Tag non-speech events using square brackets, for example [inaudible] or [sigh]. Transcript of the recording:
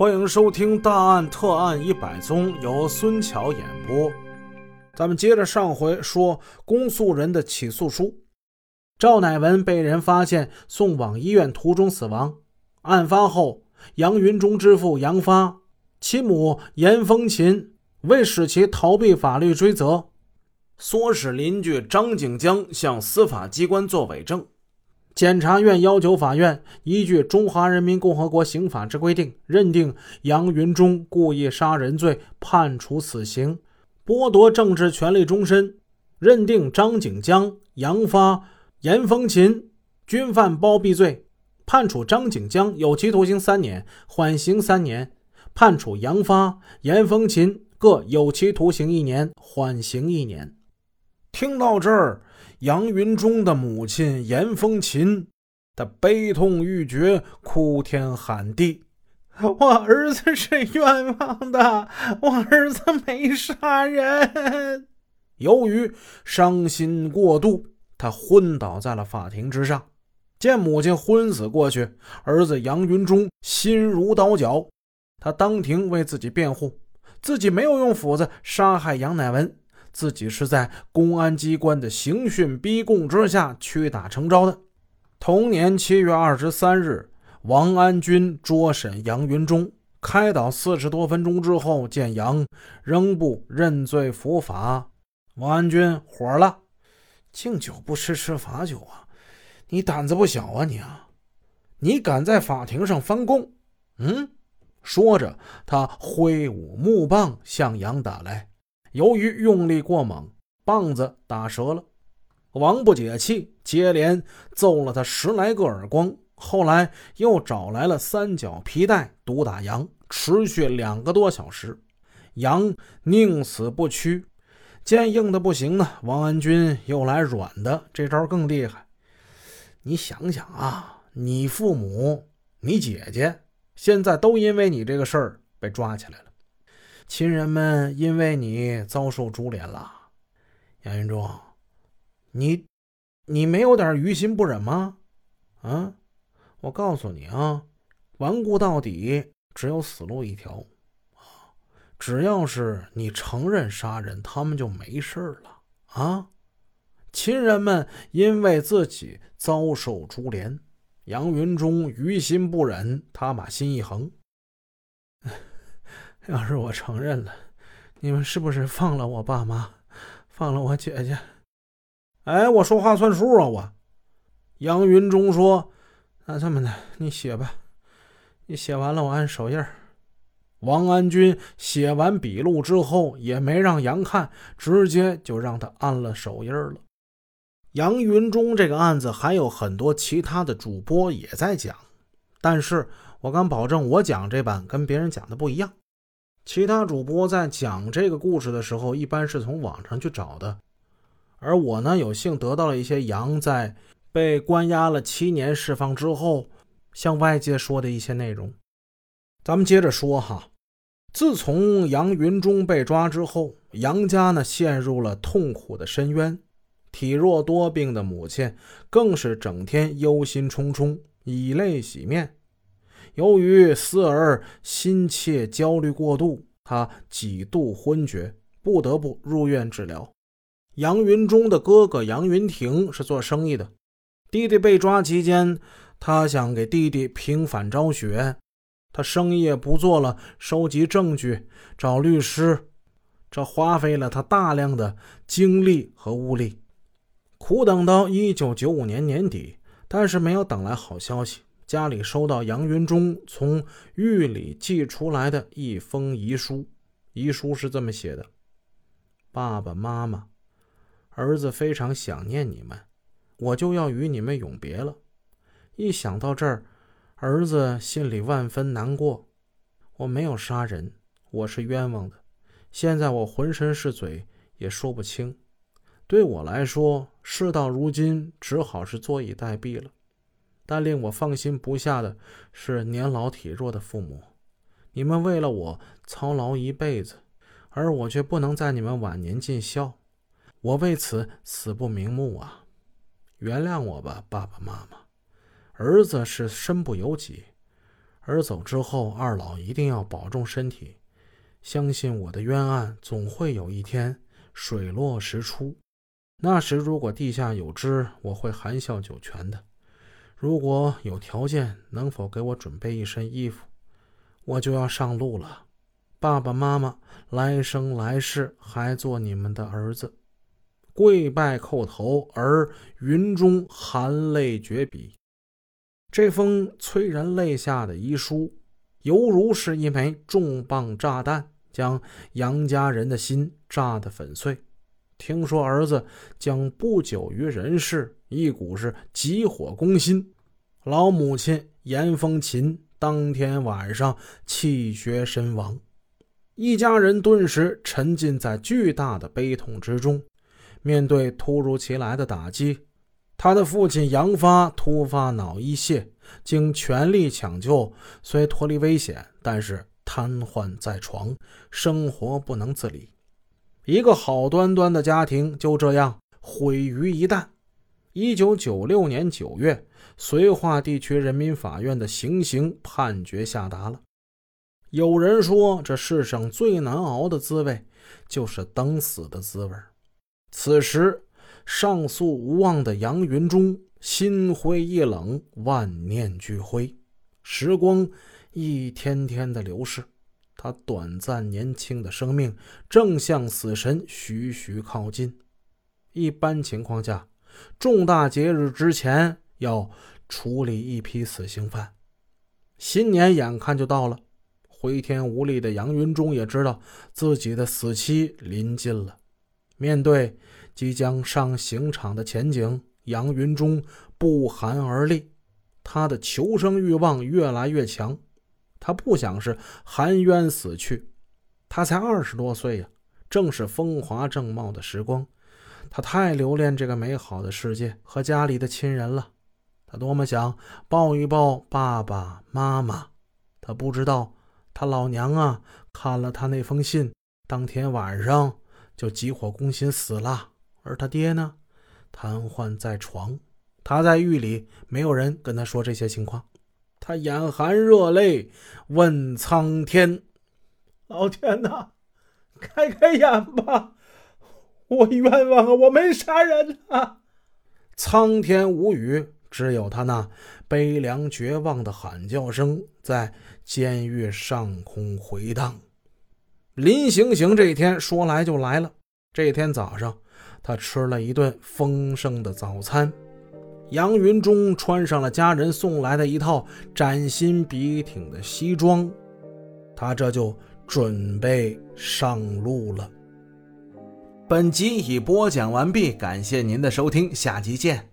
欢迎收听《大案特案一百宗》，由孙桥演播。咱们接着上回说，公诉人的起诉书：赵乃文被人发现送往医院途中死亡。案发后，杨云中之父杨发、其母严风琴为使其逃避法律追责，唆使邻居张景江向司法机关作伪证。检察院要求法院依据《中华人民共和国刑法》之规定，认定杨云忠故意杀人罪，判处死刑，剥夺政治权利终身；认定张景江、杨发、严风琴均犯包庇罪，判处张景江有期徒刑三年，缓刑三年；判处杨发、严风琴各有期徒刑一年，缓刑一年。听到这儿。杨云中的母亲严风琴，她悲痛欲绝，哭天喊地：“ [laughs] 我儿子是冤枉的，我儿子没杀人。”由于伤心过度，他昏倒在了法庭之上。见母亲昏死过去，儿子杨云中心如刀绞，他当庭为自己辩护，自己没有用斧子杀害杨乃文。自己是在公安机关的刑讯逼供之下屈打成招的。同年七月二十三日，王安军捉审杨云中，开导四十多分钟之后，见杨仍不认罪伏法，王安军火了：“敬酒不吃吃罚酒啊！你胆子不小啊你啊！你敢在法庭上翻供？嗯？”说着，他挥舞木棒向杨打来。由于用力过猛，棒子打折了。王不解气，接连揍了他十来个耳光。后来又找来了三角皮带毒打杨，持续两个多小时。杨宁死不屈。见硬的不行呢，王安军又来软的，这招更厉害。你想想啊，你父母、你姐姐现在都因为你这个事儿被抓起来了。亲人们因为你遭受株连了，杨云中，你，你没有点于心不忍吗？啊，我告诉你啊，顽固到底只有死路一条啊！只要是你承认杀人，他们就没事了啊！亲人们因为自己遭受株连，杨云中于心不忍，他把心一横。要是我承认了，你们是不是放了我爸妈，放了我姐姐？哎，我说话算数啊！我，杨云中说：“那这么的，你写吧，你写完了，我按手印。”王安军写完笔录之后，也没让杨看，直接就让他按了手印了。杨云中这个案子还有很多其他的主播也在讲，但是我敢保证，我讲这版跟别人讲的不一样。其他主播在讲这个故事的时候，一般是从网上去找的，而我呢，有幸得到了一些杨在被关押了七年释放之后向外界说的一些内容。咱们接着说哈，自从杨云中被抓之后，杨家呢陷入了痛苦的深渊，体弱多病的母亲更是整天忧心忡忡，以泪洗面。由于思儿心切、焦虑过度，他几度昏厥，不得不入院治疗。杨云中的哥哥杨云亭是做生意的，弟弟被抓期间，他想给弟弟平反昭雪，他生意也不做了，收集证据，找律师，这花费了他大量的精力和物力。苦等到一九九五年年底，但是没有等来好消息。家里收到杨云中从狱里寄出来的一封遗书，遗书是这么写的：“爸爸妈妈，儿子非常想念你们，我就要与你们永别了。一想到这儿，儿子心里万分难过。我没有杀人，我是冤枉的。现在我浑身是嘴，也说不清。对我来说，事到如今，只好是坐以待毙了。”但令我放心不下的是年老体弱的父母，你们为了我操劳一辈子，而我却不能在你们晚年尽孝，我为此死不瞑目啊！原谅我吧，爸爸妈妈。儿子是身不由己，而走之后，二老一定要保重身体。相信我的冤案总会有一天水落石出。那时如果地下有知，我会含笑九泉的。如果有条件，能否给我准备一身衣服？我就要上路了。爸爸妈妈，来生来世还做你们的儿子。跪拜叩头，而云中含泪绝笔。这封催人泪下的遗书，犹如是一枚重磅炸弹，将杨家人的心炸得粉碎。听说儿子将不久于人世，一股是急火攻心。老母亲严风琴当天晚上气绝身亡，一家人顿时沉浸在巨大的悲痛之中。面对突如其来的打击，他的父亲杨发突发脑溢血，经全力抢救，虽脱离危险，但是瘫痪在床，生活不能自理。一个好端端的家庭就这样毁于一旦。一九九六年九月，绥化地区人民法院的行刑判决下达了。有人说，这世上最难熬的滋味，就是等死的滋味。此时，上诉无望的杨云中心灰意冷，万念俱灰。时光一天天的流逝。他短暂年轻的生命正向死神徐徐靠近。一般情况下，重大节日之前要处理一批死刑犯。新年眼看就到了，回天无力的杨云中也知道自己的死期临近了。面对即将上刑场的前景，杨云中不寒而栗，他的求生欲望越来越强。他不想是含冤死去，他才二十多岁呀，正是风华正茂的时光。他太留恋这个美好的世界和家里的亲人了，他多么想抱一抱爸爸妈妈。他不知道，他老娘啊，看了他那封信，当天晚上就急火攻心死了。而他爹呢，瘫痪在床，他在狱里，没有人跟他说这些情况。他眼含热泪，问苍天：“老天呐，开开眼吧！我冤枉啊！我没杀人啊！”苍天无语，只有他那悲凉绝望的喊叫声在监狱上空回荡。临行刑这一天说来就来了。这天早上，他吃了一顿丰盛的早餐。杨云中穿上了家人送来的一套崭新笔挺的西装，他这就准备上路了。本集已播讲完毕，感谢您的收听，下集见。